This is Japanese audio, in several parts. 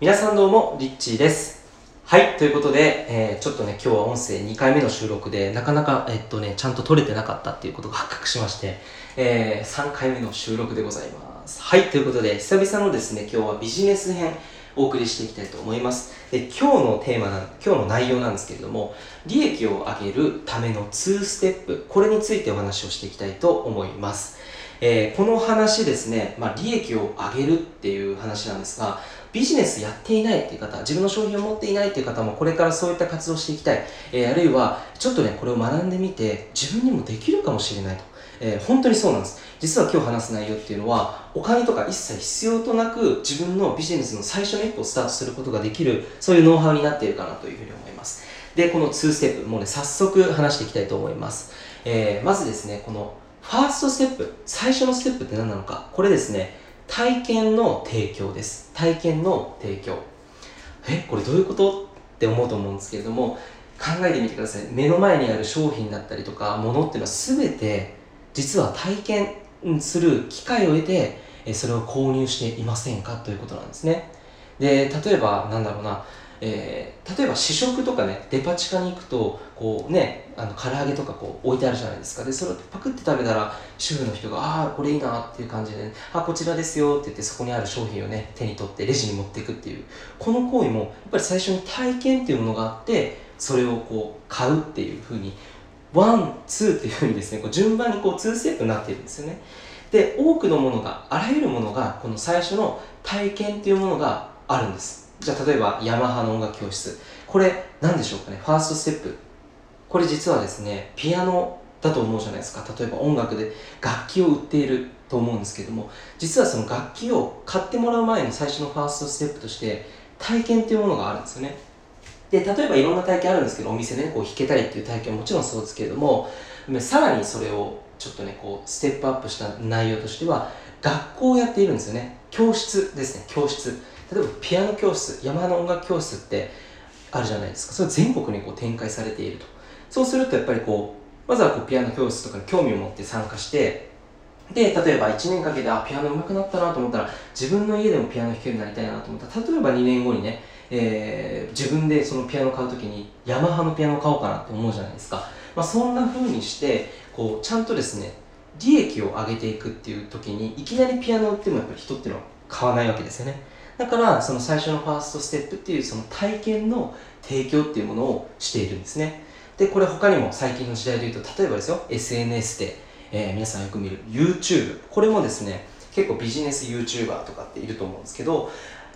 皆さんどうも、リッチーです。はい、ということで、えーちょっとね、今日は音声2回目の収録で、なかなか、えっとね、ちゃんと撮れてなかったっていうことが発覚しまして、え3回目の収録でございます。はい、ということで、久々のですね、今日はビジネス編、お送りしていきたいと思います。で、今日のテーマな、今日の内容なんですけれども、利益を上げるための2ステップ、これについてお話をしていきたいと思います。えーこの話ですね、まあ、利益を上げるっていう話なんですが、ビジネスやっていないっていう方、自分の商品を持っていないっていう方もこれからそういった活動していきたい、えーあるいはちょっとね、これを学んでみて自分にもできるかもしれないと。えー本当にそうなんです。実は今日話す内容っていうのは、お金とか一切必要となく自分のビジネスの最初の一歩をスタートすることができる、そういうノウハウになっているかなというふうに思います。で、この2ステップ、もうね、早速話していきたいと思います。えーまずですね、このファーストステップ、最初のステップって何なのか、これですね、体験の提供です。体験の提供。え、これどういうこと？って思うと思うんですけれども、考えてみてください。目の前にある商品だったりとか、物っていうのは全て、実は体験する機会を得て、それを購入していませんか？ということなんですね。で、例えば、なんだろうな、えー例えば試食とかねデパ地下に行くとこうねあの唐揚げとかこう置いてあるじゃないですか。でそれをパクって食べたら主婦の人が「ああこれいいな」っていう感じで、あこちらですよ」って言ってそこにある商品をね手に取ってレジに持っていくっていう。この行為もやっぱり最初に体験っていうものがあってそれをこう買うっていうふうに one、two っていうふうにですねこう順番にこう2ステップになっているんですよね。で多くのものがあらゆるものがこの最初の体験っていうものがあるんです。じゃあ例えばヤマハの音楽教室。これ何でしょうかね？ファーストステップ。これ実はですねピアノだと思うじゃないですか。例えば音楽で楽器を売っていると思うんですけども。実はその楽器を買ってもらう前の最初のファーストステップとして体験っていうものがあるんですよね。で例えばいろんな体験あるんですけどお店でねこう弾けたりっていう体験ももちろんそうですけれども。さらにそれをちょっとねこうステップアップした内容としては学校をやっているんですよね。教室ですね教室。例えばピアノ教室山の音楽教室ってあるじゃないですか。それ全国にこう展開されていると。そうするとやっぱりこうまずはこうピアノ教室とかに興味を持って参加してで例えば1年かけてあピアノ上手くなったなと思ったら自分の家でもピアノ弾けるようになりたいなと思ったら例えば2年後にね、えー自分でそのピアノを買う時にヤマハのピアノを買おうかなと思うじゃないですか、まあ、そんな風にしてこうちゃんとですね利益を上げていくっていう時にいきなりピアノ売ってもやっぱり人っていうのは買わないわけですよね。だからその最初のファーストステップっていうその体験の提供っていうものをしているんですね。でこれ他にも最近の時代で言うと例えばですよ SNS で、えー皆さんよく見る YouTube これもですね結構ビジネス YouTuber とかっていると思うんですけど、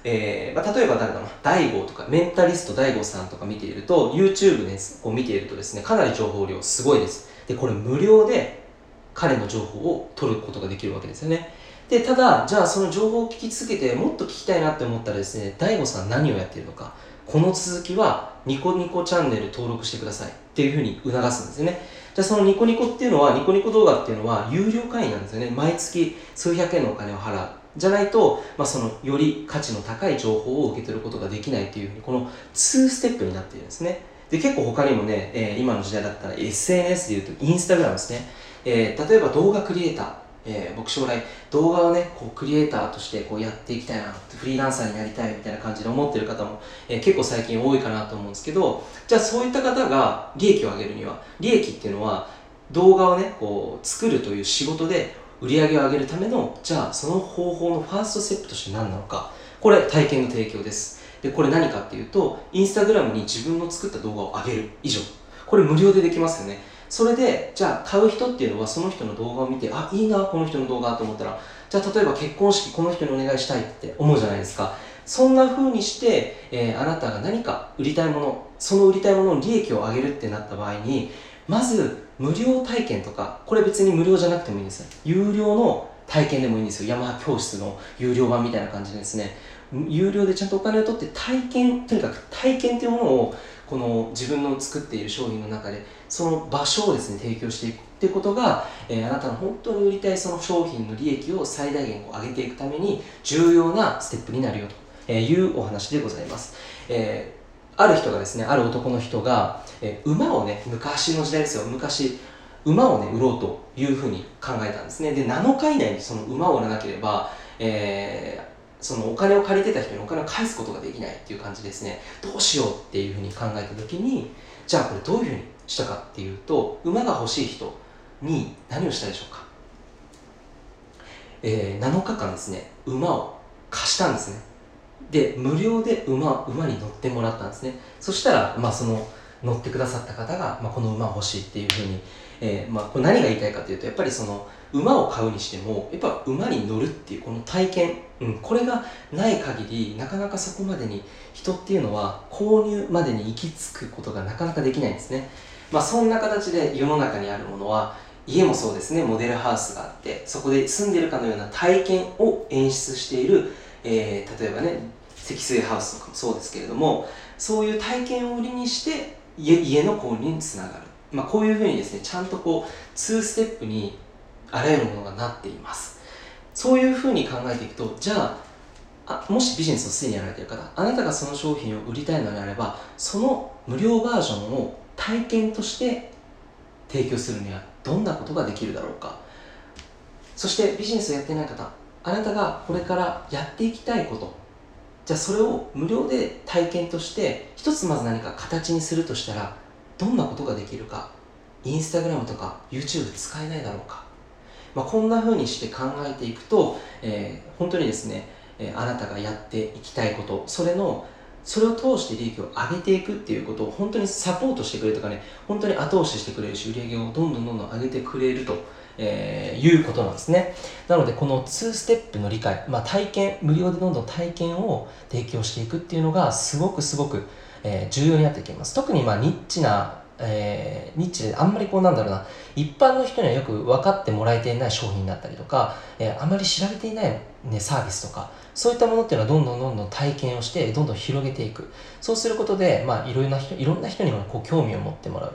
えーまあ、例えば誰だろうな大悟とかメンタリスト大悟さんとか見ていると YouTube でこう見ているとですねかなり情報量すごいです。でこれ無料で彼の情報を取ることができるわけですよね。でただじゃあその情報を聞き続けてもっと聞きたいなって思ったらですね DAIGO さん何をやっているのか。この続きはニコニコチャンネル登録してください。っていうふうに促すんですよね。じゃあそのニコニコっていうのはニコニコ動画っていうのは有料会員なんですよね。毎月数百円のお金を払う。じゃないと、まあ、そのより価値の高い情報を受け取ることができないっていうふうにこの2ステップになっているんですね。で結構他にもね、えー今の時代だったら SNS でいうとインスタグラムですね、えー例えば動画クリエイター。えー僕将来動画をねこうクリエイターとしてこうやっていきたいなフリーランサーになりたいみたいな感じで思ってる方も、えー結構最近多いかなと思うんですけどじゃあそういった方が利益を上げるには利益っていうのは動画をねこう作るという仕事で売り上げを上げるためのじゃあその方法のファーストステップとして何なのかこれ体験の提供です。でこれ何かっていうとインスタグラムに自分の作った動画を上げる以上。これ無料でできますよね。それでじゃあ買う人っていうのはその人の動画を見てあいいなこの人の動画と思ったらじゃあ例えば結婚式この人にお願いしたいって思うじゃないですか。そんな風にして、えーあなたが何か売りたいものその売りたいものの利益を上げるってなった場合にまず無料体験とかこれ別に無料じゃなくてもいいんです。よ有料の体験でもいいんですよ。ヤマハ教室の有料版みたいな感じでですね。有料でちゃんとお金を取って体験とにかく体験というものをこの自分の作っている商品の中でその場所をですね提供していくっていうことが、えーあなたの本当に売りたいその商品の利益を最大限こう上げていくために重要なステップになるよというお話でございます、えーある人がですねある男の人が、えー馬をね昔の時代ですよ。昔馬をね売ろうというふうに考えたんですね。で7日以内にその馬を売らなければ、えーそのお金を借りてた人にお金を返すことができないっていう感じですね。どうしようっていうふうに考えた時にじゃあこれどういうふうにしたかっていうと馬が欲しい人に何をしたでしょうか、えー、7日間ですね馬を貸したんですね。で無料で馬馬に乗ってもらったんですね。そしたら、まあ、その乗ってくださった方が、まあ、この馬欲しいっていうふうに、えーまあ、これ何が言いたいかというとやっぱりその馬を買うにしてもやっぱ馬に乗るっていうこの体験、うん、これがない限りなかなかそこまでに人っていうのは購入までに行き着くことがなかなかできないんですね。まあそんな形で世の中にあるものは家もそうですねモデルハウスがあってそこで住んでるかのような体験を演出している、えー、例えばね積水ハウスとかもそうですけれどもそういう体験を売りにして家家の購入につながる、まあ、こういうふうにですねちゃんとこう2ステップにあらゆるものがなっています。そういうふうに考えていくとじゃああもしビジネスをすでにやられている方あなたがその商品を売りたいのであればその無料バージョンを体験として提供するにはどんなことができるだろうか。そしてビジネスをやっていない方あなたがこれからやっていきたいことじゃあそれを無料で体験として一つまず何か形にするとしたらどんなことができるかインスタグラムとか YouTube 使えないだろうか、まあ、こんな風にして考えていくと、えー、本当にですね、えー、あなたがやっていきたいことそれのそれを通して利益を上げていくっていうことを本当にサポートしてくれるとかね本当に後押ししてくれるし売り上げをどんどんどんどん上げてくれると。えー、いうことなんですね。なので、この2ステップの理解、まあ、体験、無料でどんどん体験を提供していくっていうのが、すごくすごく、えー、重要になってきます。特に、まあ、ニッチな、えー、ニッチであんまりこうなんだろうな、一般の人にはよく分かってもらえていない商品だったりとか、えー、あまり知られていない、ね、サービスとか、そういったものっていうのはどんどんどんどん体験をして、どんどん広げていく。そうすることで、まあ、いろんな人、いろんな人にもこう興味を持ってもらう。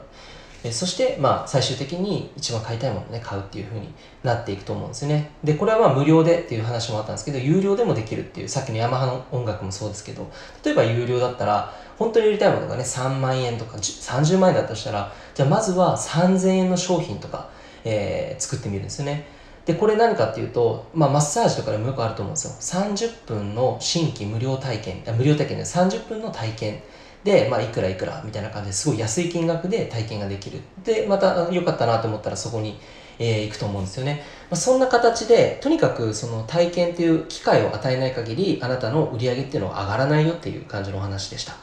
えそして、まあ、最終的に一番買いたいものをね、買うっていう風になっていくと思うんですよね。で、これはまあ無料でっていう話もあったんですけど、有料でもできるっていう、さっきのヤマハの音楽もそうですけど、例えば有料だったら、本当に売りたいものがね、3万円とか30万円だとしたら、じゃあまずは3000円の商品とか、えー、作ってみるんですよね。で、これ何かっていうと、まあ、マッサージとかでもよくあると思うんですよ。30分の新規無料体験、無料体験で30分の体験。で、まあ、いくらいくらみたいな感じですごい安い金額で体験ができる。で、また良かったなと思ったらそこに、えー、行くと思うんですよね。まあ、そんな形で、とにかくその体験っていう機会を与えない限り、あなたの売り上げっていうのは上がらないよっていう感じのお話でした。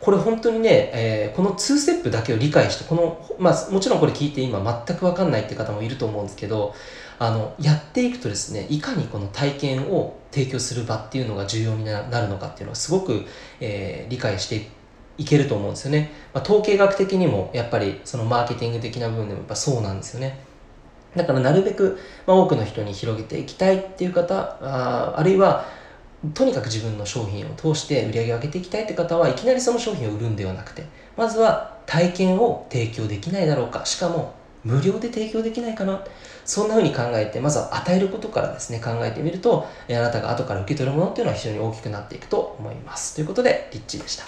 これ本当にね、えー、この2ステップだけを理解して、この、まあもちろんこれ聞いて今全くわかんないって方もいると思うんですけど、あの、やっていくとですね、いかにこの体験を提供する場っていうのが重要になるのかっていうのはすごく、えー、理解していけると思うんですよね。まあ、統計学的にもやっぱりそのマーケティング的な部分でもやっぱそうなんですよね。だからなるべく、まあ、多くの人に広げていきたいっていう方、ああるいはとにかく自分の商品を通して売り上げを上げていきたいって方はいきなりその商品を売るんではなくて、まずは体験を提供できないだろうか、しかも無料で提供できないかな。そんな風に考えて、まずは与えることからですね、考えてみると、あなたが後から受け取るものっていうのは非常に大きくなっていくと思います。ということで、リッチーでした。